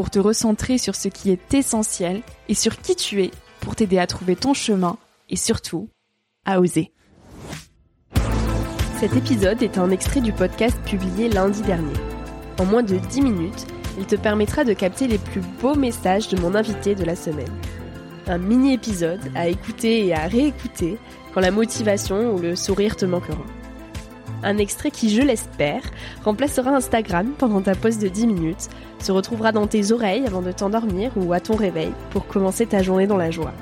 pour te recentrer sur ce qui est essentiel et sur qui tu es pour t'aider à trouver ton chemin et surtout à oser. Cet épisode est un extrait du podcast publié lundi dernier. En moins de 10 minutes, il te permettra de capter les plus beaux messages de mon invité de la semaine. Un mini-épisode à écouter et à réécouter quand la motivation ou le sourire te manqueront. Un extrait qui, je l'espère, remplacera Instagram pendant ta pause de 10 minutes, se retrouvera dans tes oreilles avant de t'endormir ou à ton réveil pour commencer ta journée dans la joie.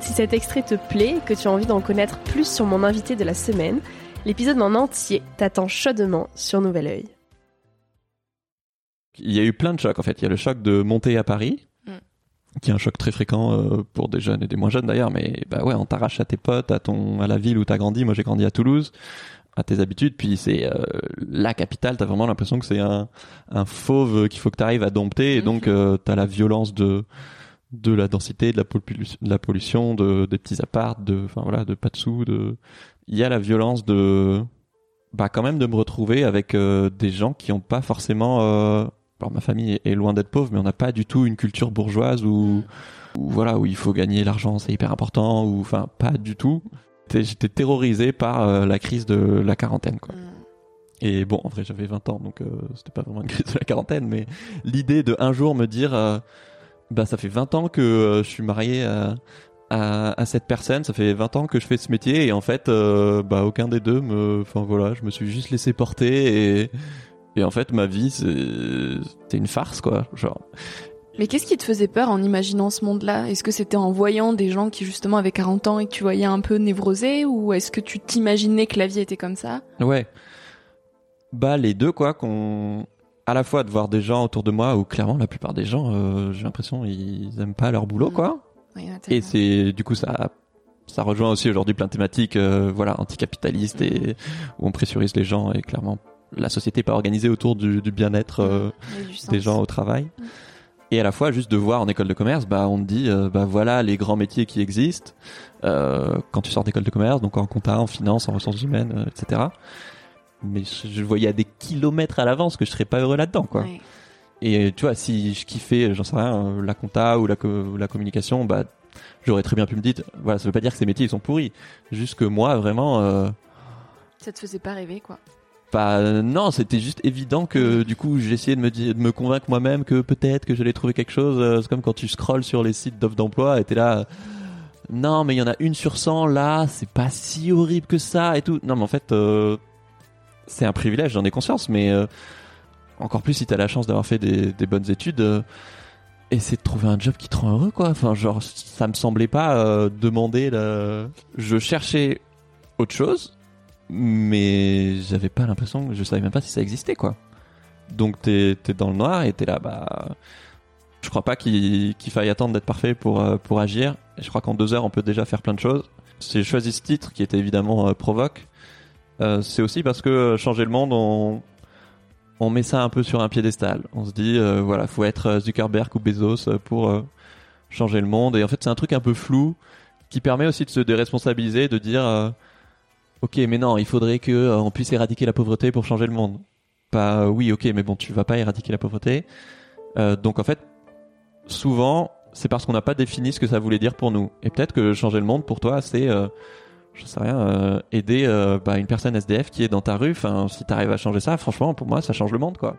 Si cet extrait te plaît et que tu as envie d'en connaître plus sur mon invité de la semaine, l'épisode en entier t'attend chaudement sur Nouvel Oeil. Il y a eu plein de chocs en fait. Il y a le choc de monter à Paris, qui est un choc très fréquent euh, pour des jeunes et des moins jeunes d'ailleurs. Mais bah ouais, on t'arrache à tes potes, à ton, à la ville où t'as grandi. Moi, j'ai grandi à Toulouse à tes habitudes, puis c'est euh, la capitale, t'as vraiment l'impression que c'est un, un fauve qu'il faut que tu arrives à dompter, et donc euh, t'as la violence de de la densité, de la, pollution, de la pollution, de des petits apparts, de enfin voilà, de pas de sous, de il y a la violence de bah quand même de me retrouver avec euh, des gens qui ont pas forcément euh, alors ma famille est loin d'être pauvre mais on n'a pas du tout une culture bourgeoise où, où voilà où il faut gagner l'argent c'est hyper important ou enfin pas du tout j'étais terrorisé par euh, la crise de la quarantaine quoi. Mm. Et bon, en vrai, j'avais 20 ans, donc euh, c'était pas vraiment une crise de la quarantaine, mais l'idée de un jour me dire, euh, bah ça fait 20 ans que je suis marié à, à, à, cette personne, ça fait 20 ans que je fais ce métier, et en fait, bah aucun des deux me, enfin voilà, je me suis juste laissé porter, et, et en fait, ma vie, c'est une farce, quoi, genre. Mais qu'est-ce qui te faisait peur en imaginant ce monde-là? Est-ce que c'était en voyant des gens qui justement avaient 40 ans et que tu voyais un peu névrosés? Ou est-ce que tu t'imaginais que la vie était comme ça? Ouais. Bah les deux quoi, qu'on à la fois de voir des gens autour de moi où clairement la plupart des gens, euh, j'ai l'impression ils aiment pas leur boulot mm. quoi. et c'est du coup ça ça rejoint aussi aujourd'hui plein de thématiques euh, voilà anticapitalistes et où on pressurise les gens et clairement la société n'est pas organisée autour du, du bien-être euh, des gens au travail. Mm et à la fois juste de voir en école de commerce bah on te dit euh, bah voilà les grands métiers qui existent euh, quand tu sors d'école de commerce donc en compta en finance en ressources humaines euh, etc mais je, voyais à des kilomètres à l'avance que je serais pas heureux là-dedans quoi. Et tu vois si je kiffais j'en sais rien la compta ou la, la communication bah j'aurais très bien pu me dire voilà ça veut pas dire que ces métiers ils sont pourris. Juste que moi vraiment ça te faisait pas rêver quoi bah non, c'était juste évident que du coup j'essayais de me de me convaincre moi-même que peut-être que j'allais trouver quelque chose. Euh, c'est comme quand tu scrolles sur les sites d'offres d'emploi et t'es là, non mais il y en a une sur 100 là, c'est pas si horrible que ça et tout. Non mais en fait, euh, c'est un privilège, j'en ai conscience, mais euh, encore plus si t'as la chance d'avoir fait des, bonnes études. Euh, essaie de trouver un job qui te rend heureux quoi enfin genre ça me semblait pas euh, demander je cherchais autre chose mais j'avais pas l'impression je savais même pas si ça existait quoi donc t'es es dans le noir et t'es là bah je crois pas qu'il faille attendre d'être parfait pour euh, pour agir je crois qu'en deux heures on peut déjà faire plein de choses j'ai choisi ce titre qui était évidemment euh, provoque euh, c'est aussi parce que euh, changer le monde on on met ça un peu sur un piédestal. On se dit, euh, voilà, faut être Zuckerberg ou Bezos pour changer le monde. Et en fait, c'est un truc un peu flou qui permet aussi de se déresponsabiliser, de dire, ok, mais non, il faudrait que euh, on puisse éradiquer la pauvreté pour changer le monde. Pas, euh, oui, ok, mais bon, tu vas pas éradiquer la pauvreté. Euh, donc en fait, souvent, c'est parce qu'on n'a pas défini ce que ça voulait dire pour nous. Et peut-être que changer le monde pour toi, c'est je sais rien, aider bah, une personne SDF qui est dans ta rue. Enfin, si t'arrives à changer ça, franchement, pour moi, ça change le monde, quoi.